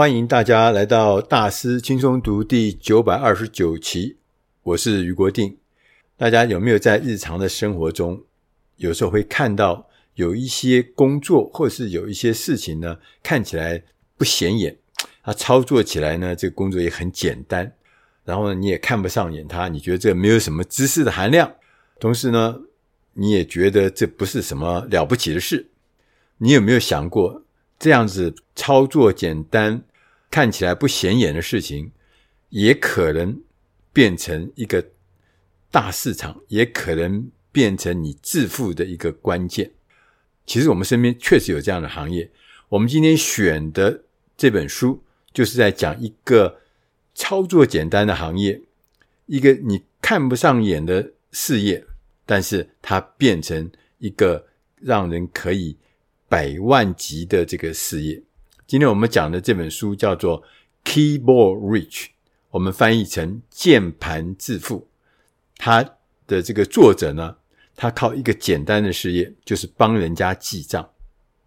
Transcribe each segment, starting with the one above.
欢迎大家来到大师轻松读第九百二十九期，我是余国定。大家有没有在日常的生活中，有时候会看到有一些工作，或是有一些事情呢，看起来不显眼，它操作起来呢，这个工作也很简单，然后呢，你也看不上眼它，你觉得这没有什么知识的含量，同时呢，你也觉得这不是什么了不起的事。你有没有想过，这样子操作简单，看起来不显眼的事情，也可能变成一个大市场，也可能变成你致富的一个关键。其实我们身边确实有这样的行业。我们今天选的这本书，就是在讲一个操作简单的行业，一个你看不上眼的事业，但是它变成一个让人可以百万级的这个事业。今天我们讲的这本书叫做《Keyboard Rich》，我们翻译成“键盘致富”。它的这个作者呢，他靠一个简单的事业，就是帮人家记账，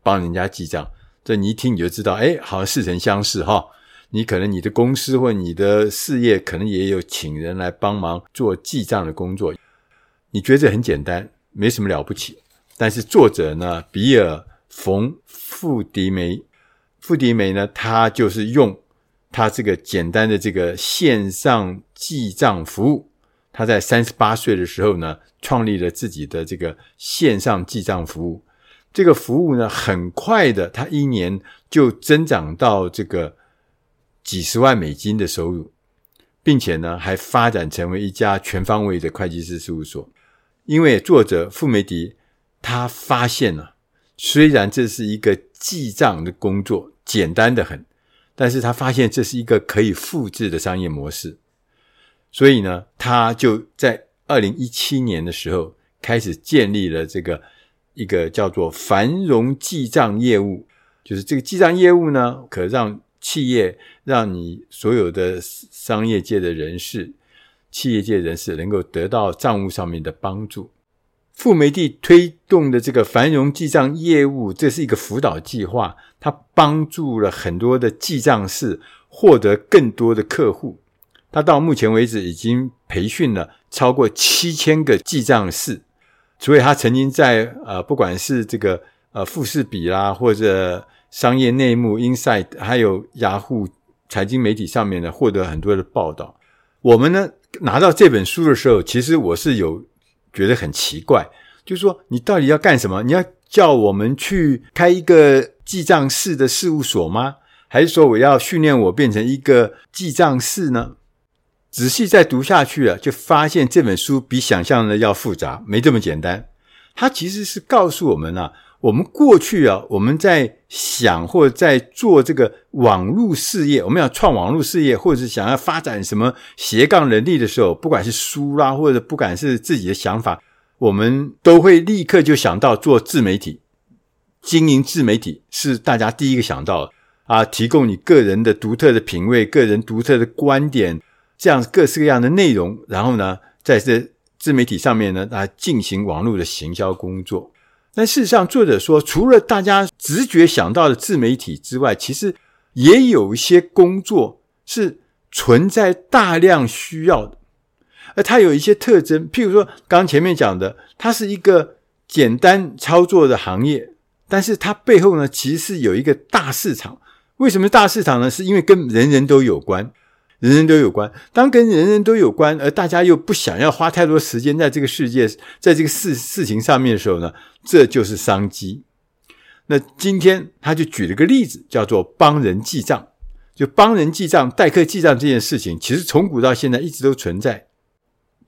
帮人家记账。这你一听你就知道，哎，好像似曾相识哈。你可能你的公司或你的事业，可能也有请人来帮忙做记账的工作。你觉得这很简单，没什么了不起。但是作者呢，比尔·冯·富迪梅。富迪梅呢，他就是用他这个简单的这个线上记账服务，他在三十八岁的时候呢，创立了自己的这个线上记账服务。这个服务呢，很快的，他一年就增长到这个几十万美金的收入，并且呢，还发展成为一家全方位的会计师事务所。因为作者富梅迪他发现了，虽然这是一个记账的工作。简单的很，但是他发现这是一个可以复制的商业模式，所以呢，他就在二零一七年的时候开始建立了这个一个叫做繁荣记账业务，就是这个记账业务呢，可让企业让你所有的商业界的人士、企业界人士能够得到账务上面的帮助。富梅地推动的这个繁荣记账业务，这是一个辅导计划，它帮助了很多的记账师获得更多的客户。他到目前为止已经培训了超过七千个记账师，所以他曾经在呃，不管是这个呃富士比啦，或者商业内幕 Inside，还有雅虎财经媒体上面呢，获得很多的报道。我们呢拿到这本书的时候，其实我是有。觉得很奇怪，就是说你到底要干什么？你要叫我们去开一个记账室的事务所吗？还是说我要训练我变成一个记账室呢？仔细再读下去啊，就发现这本书比想象的要复杂，没这么简单。它其实是告诉我们啊，我们过去啊，我们在想或者在做这个网络事业，我们要创网络事业，或者是想要发展什么斜杠能力的时候，不管是书啦，或者不管是自己的想法，我们都会立刻就想到做自媒体，经营自媒体是大家第一个想到的啊，提供你个人的独特的品味、个人独特的观点，这样各式各样的内容，然后呢，在这自媒体上面呢，来进行网络的行销工作。但事实上，作者说，除了大家直觉想到的自媒体之外，其实也有一些工作是存在大量需要的，而它有一些特征。譬如说，刚前面讲的，它是一个简单操作的行业，但是它背后呢，其实是有一个大市场。为什么大市场呢？是因为跟人人都有关。人人都有关，当跟人人都有关，而大家又不想要花太多时间在这个世界，在这个事事情上面的时候呢，这就是商机。那今天他就举了个例子，叫做帮人记账，就帮人记账、代客记账这件事情，其实从古到现在一直都存在。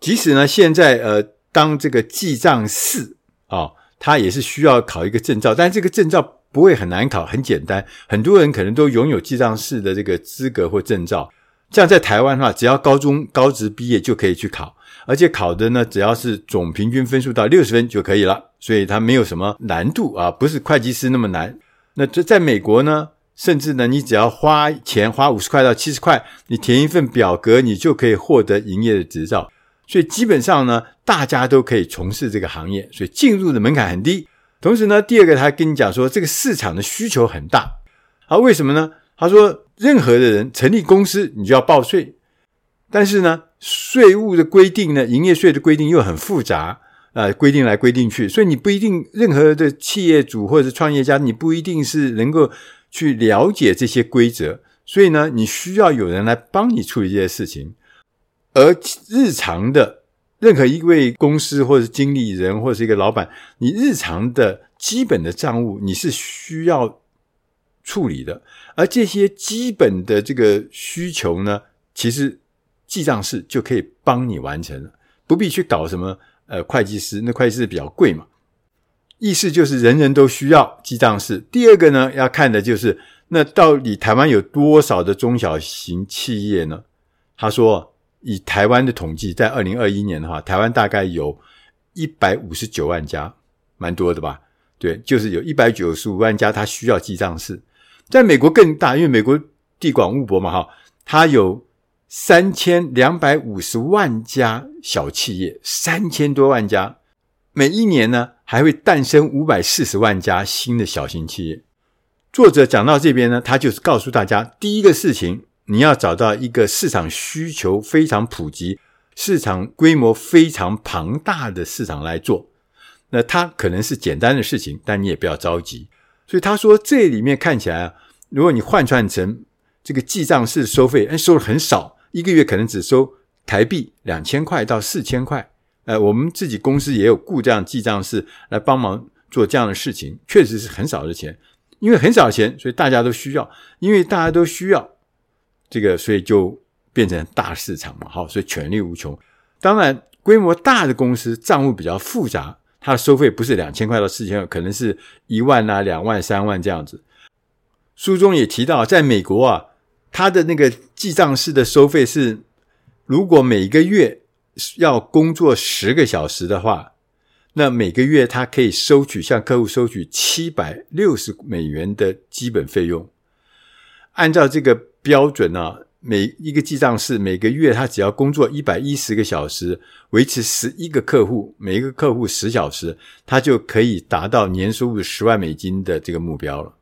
即使呢，现在呃，当这个记账师啊，他也是需要考一个证照，但这个证照不会很难考，很简单，很多人可能都拥有记账师的这个资格或证照。这样在台湾的话，只要高中高职毕业就可以去考，而且考的呢，只要是总平均分数到六十分就可以了，所以它没有什么难度啊，不是会计师那么难。那这在美国呢，甚至呢，你只要花钱花五十块到七十块，你填一份表格，你就可以获得营业的执照。所以基本上呢，大家都可以从事这个行业，所以进入的门槛很低。同时呢，第二个他跟你讲说，这个市场的需求很大。啊，为什么呢？他说，任何的人成立公司，你就要报税，但是呢，税务的规定呢，营业税的规定又很复杂啊，呃，规定来规定去，所以你不一定任何的企业主或者是创业家，你不一定是能够去了解这些规则，所以呢，你需要有人来帮你处理这些事情，而日常的任何一位公司或者经理人或者是一个老板，你日常的基本的账务你是需要处理的，而这些基本的这个需求呢，其实记账式就可以帮你完成了，不必去搞什么呃会计师，那会计师比较贵嘛。意思就是人人都需要记账式。第二个呢，要看的就是那到底台湾有多少的中小型企业呢？他说，以台湾的统计，在二零二一年的话，台湾大概有一百五十九万家，蛮多的吧？对，就是有一百九十五万家，他需要记账式。在美国更大，因为美国地广物博嘛，哈，它有三千两百五十万家小企业，三千多万家，每一年呢还会诞生五百四十万家新的小型企业。作者讲到这边呢，他就是告诉大家，第一个事情，你要找到一个市场需求非常普及、市场规模非常庞大的市场来做。那它可能是简单的事情，但你也不要着急。所以他说，这里面看起来啊，如果你换算成这个记账式收费，哎，收的很少，一个月可能只收台币两千块到四千块。呃，我们自己公司也有雇这样记账式来帮忙做这样的事情，确实是很少的钱。因为很少钱，所以大家都需要。因为大家都需要这个，所以就变成大市场嘛，好，所以权力无穷。当然，规模大的公司账务比较复杂。他的收费不是两千块到四千块，可能是一万啊、两万、三万这样子。书中也提到，在美国啊，他的那个记账式的收费是，如果每个月要工作十个小时的话，那每个月他可以收取向客户收取七百六十美元的基本费用。按照这个标准呢、啊。每一个记账士每个月他只要工作一百一十个小时，维持十一个客户，每一个客户十小时，他就可以达到年收入十万美金的这个目标了。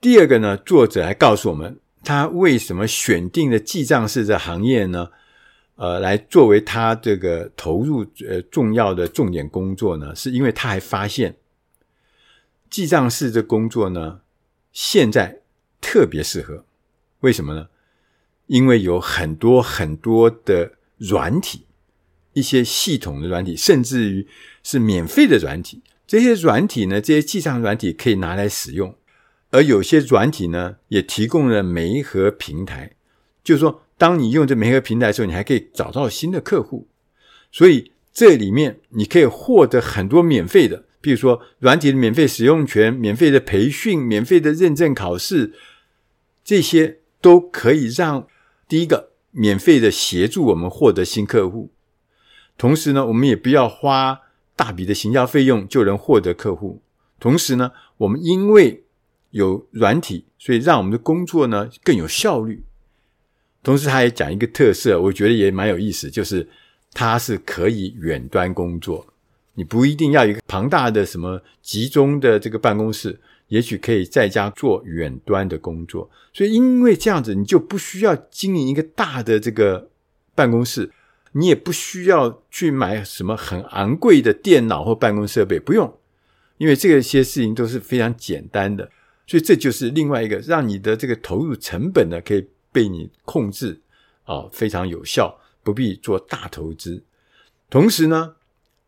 第二个呢，作者还告诉我们，他为什么选定了记账士这行业呢？呃，来作为他这个投入呃重要的重点工作呢？是因为他还发现记账士这工作呢，现在特别适合，为什么呢？因为有很多很多的软体，一些系统的软体，甚至于是免费的软体。这些软体呢，这些记账软体可以拿来使用，而有些软体呢，也提供了媒合平台。就是说，当你用这媒合平台的时候，你还可以找到新的客户。所以这里面你可以获得很多免费的，比如说软体的免费使用权、免费的培训、免费的认证考试，这些都可以让。第一个，免费的协助我们获得新客户，同时呢，我们也不要花大笔的行销费用就能获得客户。同时呢，我们因为有软体，所以让我们的工作呢更有效率。同时，他也讲一个特色，我觉得也蛮有意思，就是它是可以远端工作，你不一定要一个庞大的什么集中的这个办公室。也许可以在家做远端的工作，所以因为这样子，你就不需要经营一个大的这个办公室，你也不需要去买什么很昂贵的电脑或办公设备，不用，因为这些事情都是非常简单的，所以这就是另外一个让你的这个投入成本呢可以被你控制啊，非常有效，不必做大投资。同时呢，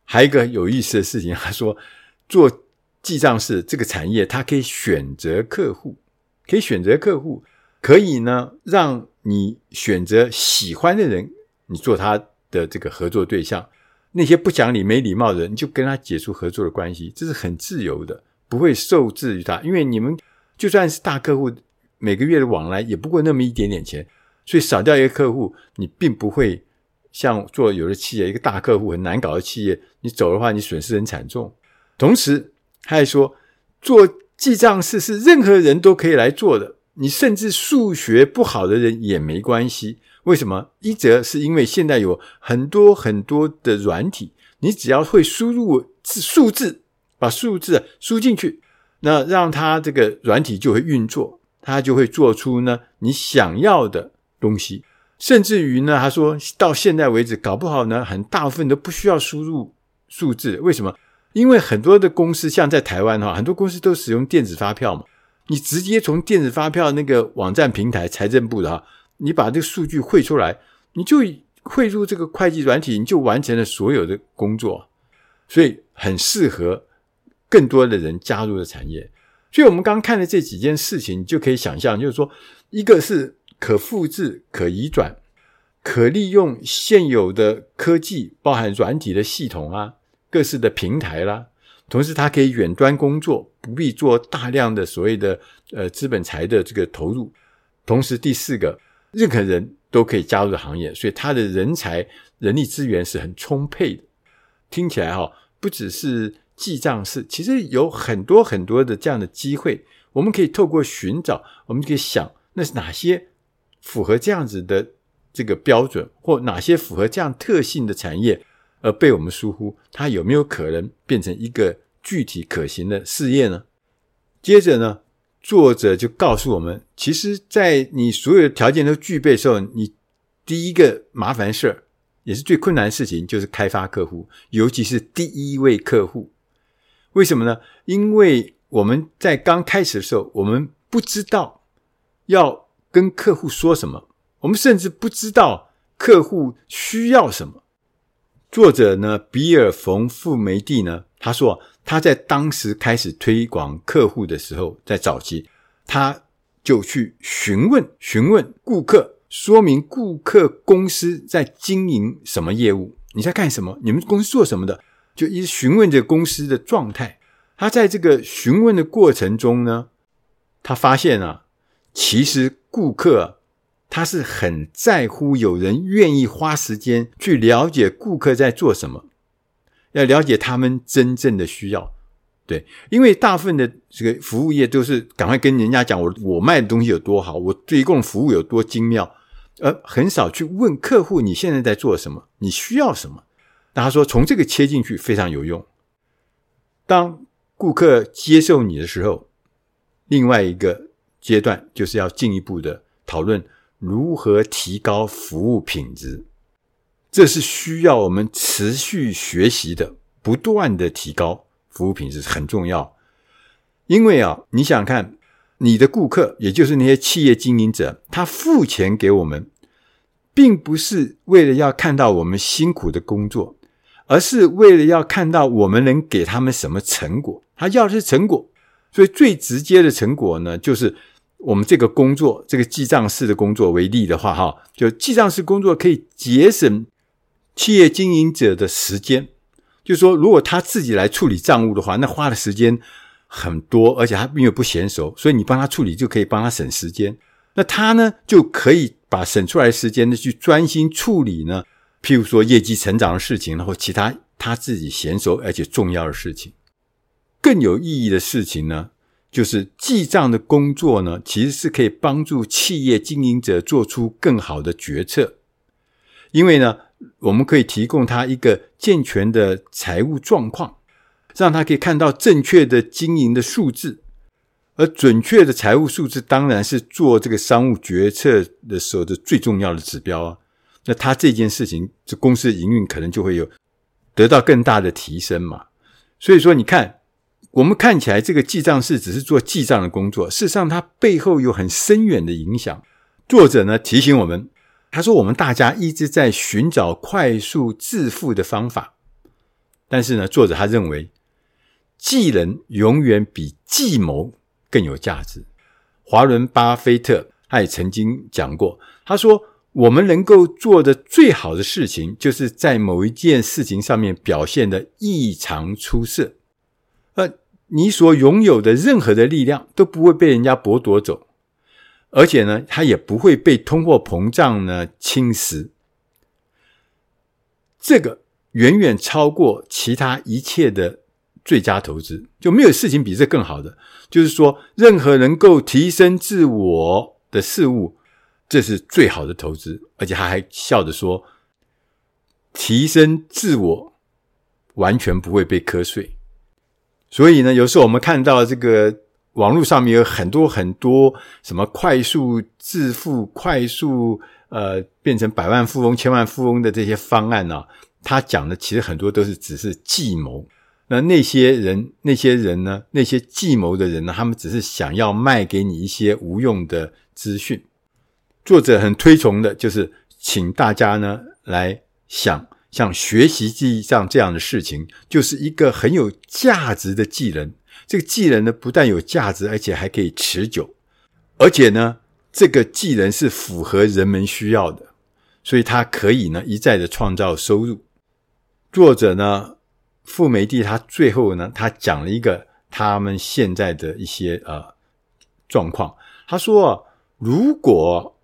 还有一个有意思的事情，他说做。记账是这个产业，它可以选择客户，可以选择客户，可以呢让你选择喜欢的人，你做他的这个合作对象。那些不讲理、没礼貌的人，你就跟他解除合作的关系，这是很自由的，不会受制于他。因为你们就算是大客户，每个月的往来也不过那么一点点钱，所以少掉一个客户，你并不会像做有的企业，一个大客户很难搞的企业，你走的话，你损失很惨重。同时，他还说，做记账士是任何人都可以来做的，你甚至数学不好的人也没关系。为什么？一则是因为现在有很多很多的软体，你只要会输入数字，把数字输进去，那让它这个软体就会运作。他就会做出呢你想要的东西。甚至于呢，他说到现在为止，搞不好呢，很大部分都不需要输入数字。为什么？因为很多的公司，像在台湾哈，很多公司都使用电子发票嘛。你直接从电子发票那个网站平台，财政部的哈，你把这个数据汇出来，你就汇入这个会计软体，你就完成了所有的工作。所以很适合更多的人加入的产业。所以我们刚看的这几件事情，你就可以想象，就是说，一个是。可复制、可移转、可利用现有的科技，包含软体的系统啊、各式的平台啦。同时，它可以远端工作，不必做大量的所谓的呃资本财的这个投入。同时，第四个，任何人都可以加入的行业，所以它的人才、人力资源是很充沛的。听起来哈、哦，不只是记账式，其实有很多很多的这样的机会，我们可以透过寻找，我们可以想，那是哪些？符合这样子的这个标准，或哪些符合这样特性的产业而被我们疏忽，它有没有可能变成一个具体可行的事业呢？接着呢，作者就告诉我们，其实，在你所有的条件都具备的时候，你第一个麻烦事儿，也是最困难的事情，就是开发客户，尤其是第一位客户。为什么呢？因为我们在刚开始的时候，我们不知道要。跟客户说什么？我们甚至不知道客户需要什么。作者呢，比尔·冯·富梅蒂呢，他说他在当时开始推广客户的时候，在早期，他就去询问询问顾客，说明顾客公司在经营什么业务，你在干什么？你们公司做什么的？就一直询问着公司的状态。他在这个询问的过程中呢，他发现啊，其实。顾客他是很在乎有人愿意花时间去了解顾客在做什么，要了解他们真正的需要。对，因为大部分的这个服务业都是赶快跟人家讲我我卖的东西有多好，我提供服务有多精妙，而很少去问客户你现在在做什么，你需要什么。那他说从这个切进去非常有用。当顾客接受你的时候，另外一个。阶段就是要进一步的讨论如何提高服务品质，这是需要我们持续学习的，不断的提高服务品质很重要。因为啊，你想看，你的顾客，也就是那些企业经营者，他付钱给我们，并不是为了要看到我们辛苦的工作，而是为了要看到我们能给他们什么成果。他要的是成果，所以最直接的成果呢，就是。我们这个工作，这个记账式的工作为例的话，哈，就记账式工作可以节省企业经营者的时间。就是说，如果他自己来处理账务的话，那花的时间很多，而且他因为不娴熟，所以你帮他处理就可以帮他省时间。那他呢，就可以把省出来的时间呢，去专心处理呢，譬如说业绩成长的事情，然后其他他自己娴熟而且重要的事情，更有意义的事情呢。就是记账的工作呢，其实是可以帮助企业经营者做出更好的决策，因为呢，我们可以提供他一个健全的财务状况，让他可以看到正确的经营的数字，而准确的财务数字当然是做这个商务决策的时候的最重要的指标啊。那他这件事情，这公司营运可能就会有得到更大的提升嘛。所以说，你看。我们看起来这个记账式只是做记账的工作，事实上它背后有很深远的影响。作者呢提醒我们，他说我们大家一直在寻找快速致富的方法，但是呢，作者他认为技能永远比计谋更有价值。华伦巴菲特他也曾经讲过，他说我们能够做的最好的事情，就是在某一件事情上面表现的异常出色。你所拥有的任何的力量都不会被人家剥夺走，而且呢，它也不会被通货膨胀呢侵蚀。这个远远超过其他一切的最佳投资，就没有事情比这更好的。就是说，任何能够提升自我的事物，这是最好的投资。而且他还笑着说，提升自我完全不会被瞌睡。所以呢，有时候我们看到这个网络上面有很多很多什么快速致富、快速呃变成百万富翁、千万富翁的这些方案呢、他讲的其实很多都是只是计谋。那那些人，那些人呢？那些计谋的人呢？他们只是想要卖给你一些无用的资讯。作者很推崇的就是，请大家呢来想，像学习记忆上这样的事情，就是一个很有价值的技能。这个技能呢，不但有价值，而且还可以持久。而且呢，这个技能是符合人们需要的，所以它可以呢一再的创造收入。作者呢，富梅蒂他最后呢，他讲了一个他们现在的一些呃状况。他说：“如果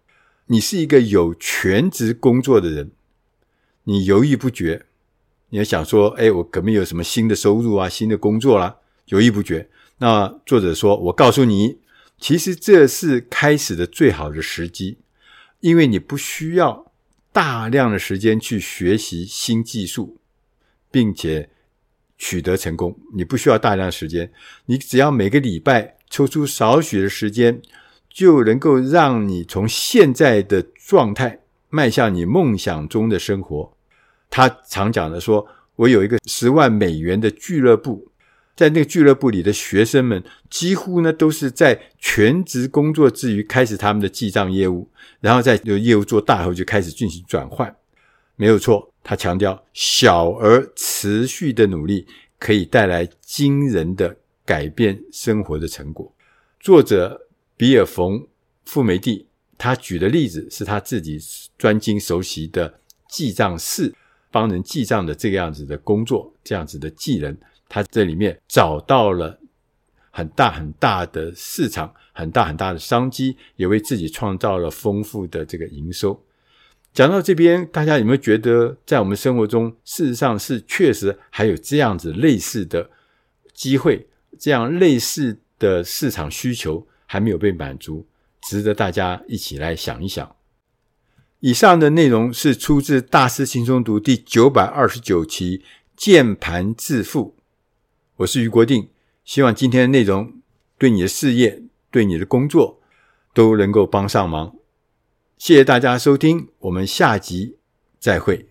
你是一个有全职工作的人，你犹豫不决，你要想说，哎，我可没有什么新的收入啊，新的工作啦，犹豫不决。那作者说，我告诉你，其实这是开始的最好的时机，因为你不需要大量的时间去学习新技术，并且。”取得成功，你不需要大量时间，你只要每个礼拜抽出少许的时间，就能够让你从现在的状态迈向你梦想中的生活。他常讲的说：“我有一个十万美元的俱乐部，在那个俱乐部里的学生们，几乎呢都是在全职工作之余开始他们的记账业务，然后在业务做大后就开始进行转换。”没有错。他强调，小而持续的努力可以带来惊人的改变生活的成果。作者比尔·冯·富梅蒂，他举的例子是他自己专精熟悉的记账式，帮人记账的这个样子的工作，这样子的技能，他这里面找到了很大很大的市场，很大很大的商机，也为自己创造了丰富的这个营收。讲到这边，大家有没有觉得，在我们生活中，事实上是确实还有这样子类似的机会，这样类似的市场需求还没有被满足，值得大家一起来想一想。以上的内容是出自《大师轻松读》第九百二十九期《键盘致富》，我是余国定，希望今天的内容对你的事业、对你的工作都能够帮上忙。谢谢大家收听，我们下集再会。